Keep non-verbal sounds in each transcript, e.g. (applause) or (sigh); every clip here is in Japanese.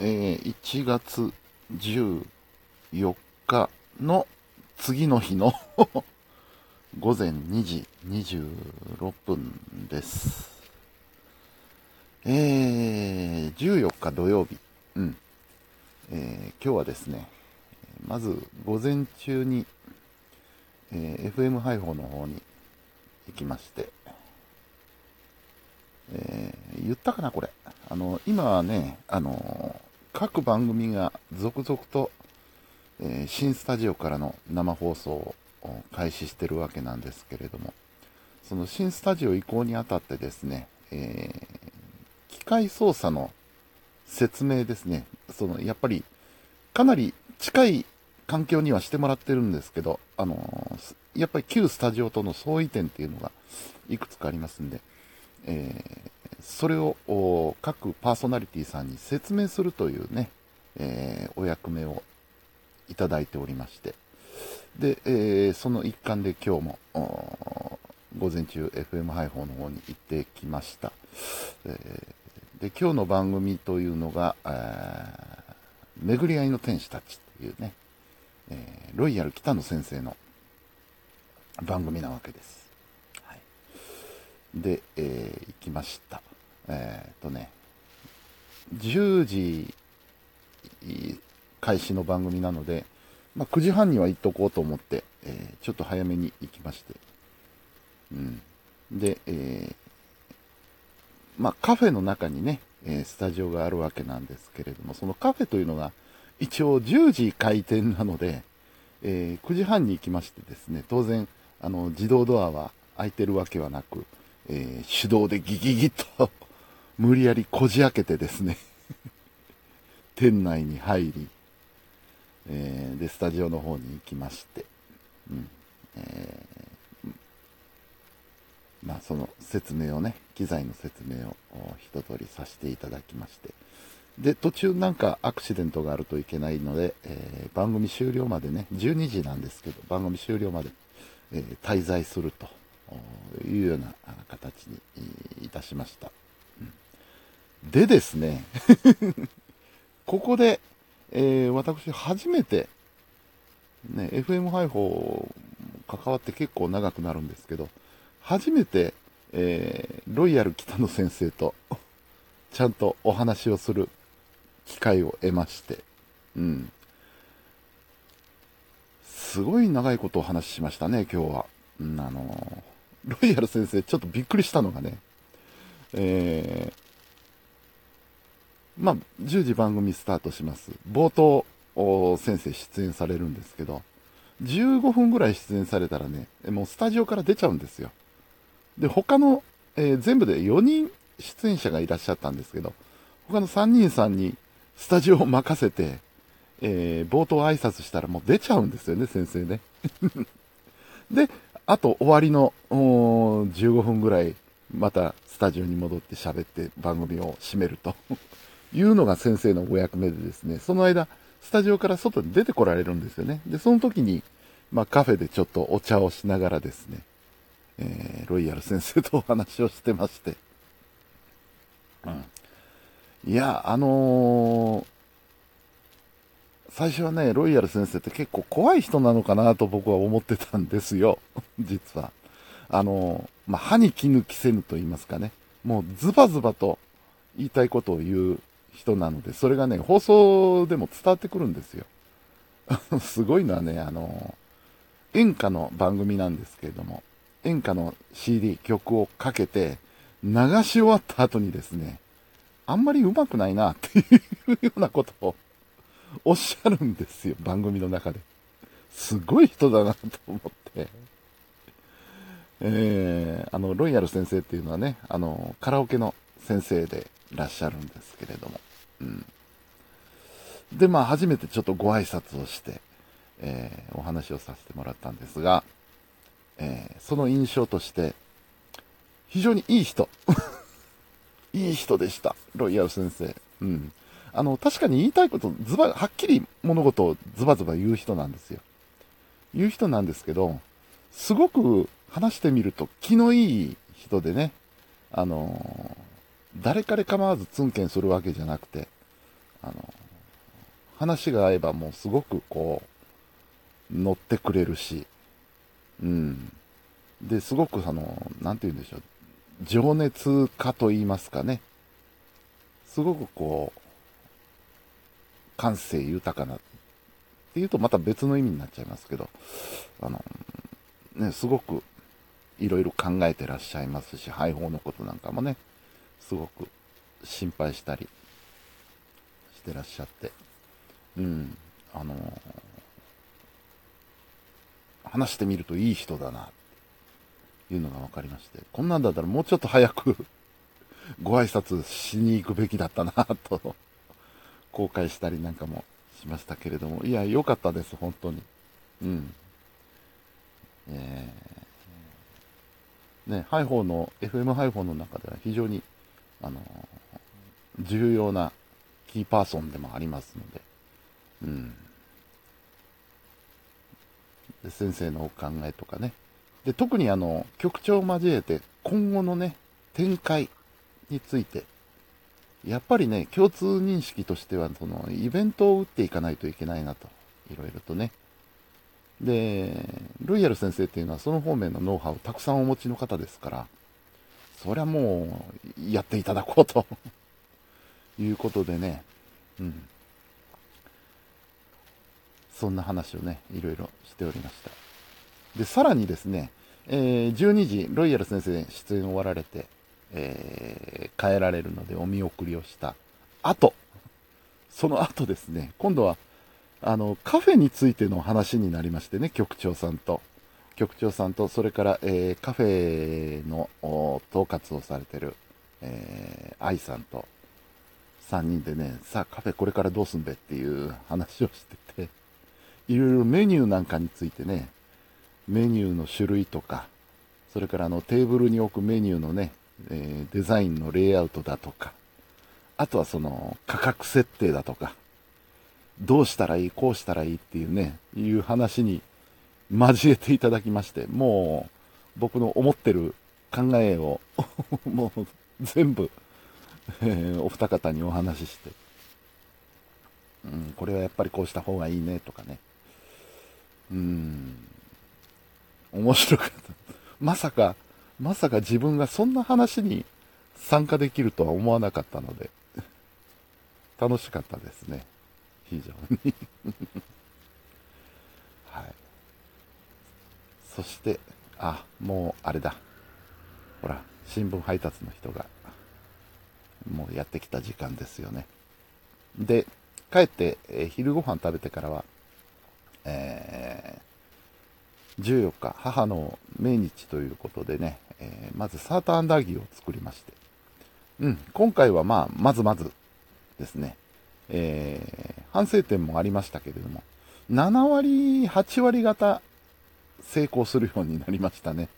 えー、1月14日の次の日の (laughs) 午前2時26分です。えー、14日土曜日。うん。えー、今日はですね、まず午前中に、えー、FM 配報の方に行きまして、えー、言ったかな、これ。あの、今はね、あの、各番組が続々と、えー、新スタジオからの生放送を開始してるわけなんですけれども、その新スタジオ移行にあたってですね、えー、機械操作の説明ですね、その、やっぱり、かなり近い環境にはしてもらってるんですけど、あのー、やっぱり旧スタジオとの相違点っていうのがいくつかありますんで、えー、それを各パーソナリティさんに説明するというね、えー、お役目をいただいておりまして、で、えー、その一環で今日も、午前中 FM 配報の方に行ってきました。えー、で、今日の番組というのが、えー、巡り合いの天使たちというね、えー、ロイヤル北野先生の番組なわけです。で、えー、行きました。えー、っとね、10時開始の番組なので、まあ、9時半には行っとこうと思って、えー、ちょっと早めに行きまして。うん。で、えー、まあ、カフェの中にね、えスタジオがあるわけなんですけれども、そのカフェというのが一応10時開店なので、え9時半に行きましてですね、当然、あの、自動ドアは開いてるわけはなく、えー、手動でギギギッと無理やりこじ開けてですね (laughs) 店内に入り、えー、で、スタジオの方に行きまして、うん、えー、まあ、その説明をね、機材の説明を一通りさせていただきまして、で、途中なんかアクシデントがあるといけないので、えー、番組終了までね、12時なんですけど、番組終了まで、えー、滞在するというような形にいたしました。でですね、(laughs) ここで、えー、私初めて、ね、FM 配報関わって結構長くなるんですけど、初めて、えー、ロイヤル北野先生と (laughs) ちゃんとお話をする機会を得まして、うん。すごい長いことをお話ししましたね、今日は。うん、あのロイヤル先生、ちょっとびっくりしたのがね、えー、まあ、10時番組スタートします。冒頭、先生出演されるんですけど、15分ぐらい出演されたらね、もうスタジオから出ちゃうんですよ。で、他の、えー、全部で4人出演者がいらっしゃったんですけど、他の3人さんにスタジオを任せて、えー、冒頭挨拶したらもう出ちゃうんですよね、先生ね。(laughs) で、あと終わりの15分ぐらい、またスタジオに戻って喋って番組を締めるというのが先生のお役目でですね、その間、スタジオから外に出てこられるんですよね。で、その時に、まあカフェでちょっとお茶をしながらですね、えー、ロイヤル先生とお話をしてまして、うん。いや、あのー最初はね、ロイヤル先生って結構怖い人なのかなと僕は思ってたんですよ。(laughs) 実は。あのー、まあ、歯に衣着せぬと言いますかね。もうズバズバと言いたいことを言う人なので、それがね、放送でも伝わってくるんですよ。(laughs) すごいのはね、あの、演歌の番組なんですけれども、演歌の CD、曲をかけて、流し終わった後にですね、あんまり上手くないなっていうようなことを (laughs) おっしゃるんですよ、番組の中で。すごい人だなと思って。えー、あの、ロイヤル先生っていうのはね、あの、カラオケの先生でらっしゃるんですけれども。うん。で、まあ、初めてちょっとご挨拶をして、えー、お話をさせてもらったんですが、えー、その印象として、非常にいい人。(laughs) いい人でした。ロイヤル先生。うん。あの、確かに言いたいこと、ズバ、はっきり物事をズバズバ言う人なんですよ。言う人なんですけど、すごく話してみると気のいい人でね、あの誰彼構わずツンケンするわけじゃなくて、あの、話が合えばもうすごくこう、乗ってくれるし、うん。で、すごくその、なんて言うんでしょう、情熱家と言いますかね。すごくこう、感性豊かなっていうとまた別の意味になっちゃいますけど、あの、ね、すごくいろいろ考えてらっしゃいますし、配報のことなんかもね、すごく心配したりしてらっしゃって、うん、あの話してみるといい人だな、っていうのが分かりまして、こんなんだったらもうちょっと早く (laughs) ご挨拶しに行くべきだったな、と、後悔したりなんかもしましたけれども、いや、良かったです、本当に。うん。えー、ね、ハイフォーの、FM ハイフォーの中では非常に、あの重要なキーパーソンでもありますので、うん。で先生のお考えとかね。で、特にあの、局長を交えて、今後のね、展開について、やっぱりね、共通認識としては、その、イベントを打っていかないといけないなと、いろいろとね。で、ロイヤル先生っていうのはその方面のノウハウをたくさんお持ちの方ですから、そりゃもう、やっていただこうと (laughs) いうことでね、うん。そんな話をね、いろいろしておりました。で、さらにですね、えー、12時、ロイヤル先生出演終わられて、えー、帰られるのでお見送りをした後、その後ですね、今度は、あの、カフェについての話になりましてね、局長さんと。局長さんと、それから、えー、カフェの統括をされてる、えー、愛さんと、3人でね、さあカフェこれからどうすんべっていう (laughs) 話をしてて、いろいろメニューなんかについてね、メニューの種類とか、それからあのテーブルに置くメニューのね、えー、デザインのレイアウトだとか、あとはその価格設定だとか、どうしたらいい、こうしたらいいっていうね、いう話に交えていただきまして、もう僕の思ってる考えを (laughs) もう全部、え、お二方にお話しして、うん、これはやっぱりこうした方がいいねとかね、うん、面白かった。まさか、まさか自分がそんな話に参加できるとは思わなかったので、楽しかったですね。非常に (laughs) はい。そして、あ、もうあれだ。ほら、新聞配達の人が、もうやってきた時間ですよね。で、帰って、え、昼ご飯食べてからは、えー、14日、母の命日ということでね、えー、まずサーターアンダーギーを作りまして、うん、今回はまあ、まずまずですね、えー、反省点もありましたけれども、7割、8割方成功するようになりましたね。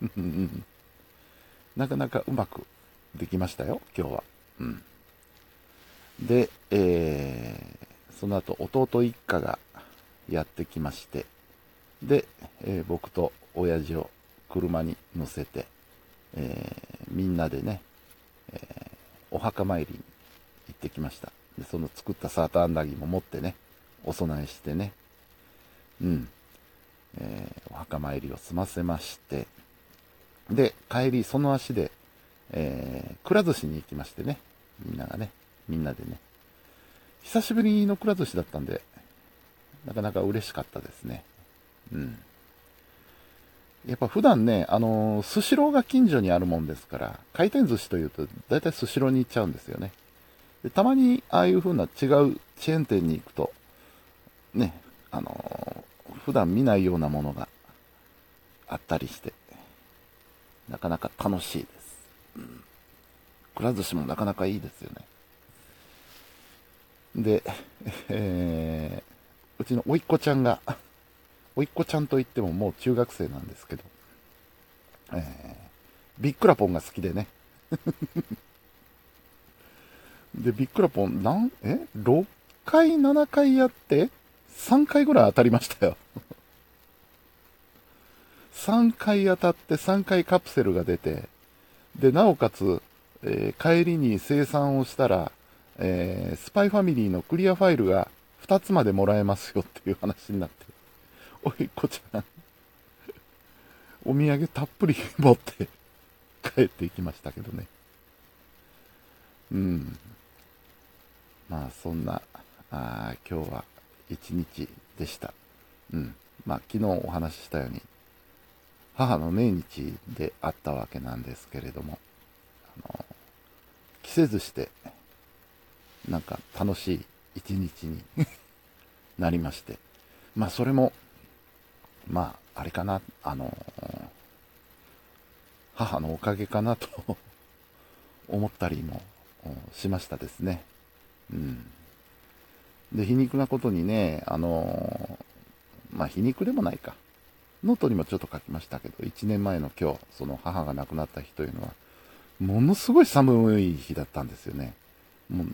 (laughs) なかなかうまくできましたよ、今日は。うん。で、えー、その後、弟一家がやってきまして、で、えー、僕と親父を車に乗せて、えー、みんなでね、えー、お墓参りに行ってきました。で、その作ったサーターアンダギーも持ってね、お供えしてね、うん、えー、お墓参りを済ませまして、で、帰り、その足で、えー、くら寿司に行きましてね、みんながね、みんなでね、久しぶりのくら寿司だったんで、なかなか嬉しかったですね。うん。やっぱ普段ね、あのー、スシローが近所にあるもんですから、回転寿司というと、大体スシローに行っちゃうんですよね。でたまに、ああいう風な違うチェーン店に行くと、ね、あの、普段見ないようなものがあったりして、なかなか楽しいです。うん。くら寿司もなかなかいいですよね。で、えー、うちの甥っ子ちゃんが、おいっ子ちゃんといってももう中学生なんですけど、えー、ビックラポンが好きでね。で、ビックラポン、なん、え ?6 回、7回やって、3回ぐらい当たりましたよ。(laughs) 3回当たって3回カプセルが出て、で、なおかつ、えー、帰りに生産をしたら、えー、スパイファミリーのクリアファイルが2つまでもらえますよっていう話になって、(laughs) おい、こちら、お土産たっぷり持って帰っていきましたけどね。うん。まあ、そんな、あ今日は一日でした。うん。まあ、昨日お話ししたように、母の命日であったわけなんですけれども、あの、着せずして、なんか楽しい一日になりまして、(laughs) まあそれも、まああれかな、あの、母のおかげかなと思ったりもしましたですね。うん。で、皮肉なことにね、あの、まあ皮肉でもないか。ノートにもちょっと書きましたけど、1年前の今日、その母が亡くなった日というのは、ものすごい寒い日だったんですよね。もう、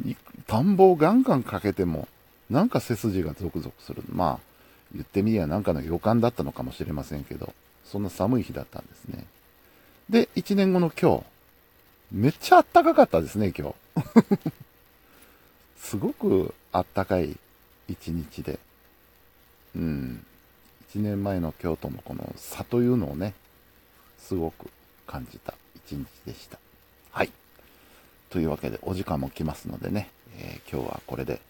田んぼをガンガンかけても、なんか背筋がゾクゾクする。まあ、言ってみりゃなんかの予感だったのかもしれませんけど、そんな寒い日だったんですね。で、1年後の今日、めっちゃ暖かかったですね、今日。(laughs) すごく暖かい一日で。うん。1年前の京都のこの差というのをね、すごく感じた一日でした。はい。というわけで、お時間も来ますのでね、えー、今日はこれで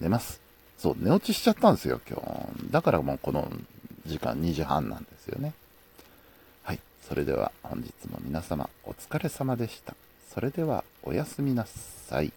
寝ます。そう、寝落ちしちゃったんですよ、今日。だからもうこの時間2時半なんですよね。はい。それでは本日も皆様お疲れ様でした。それではおやすみなさい。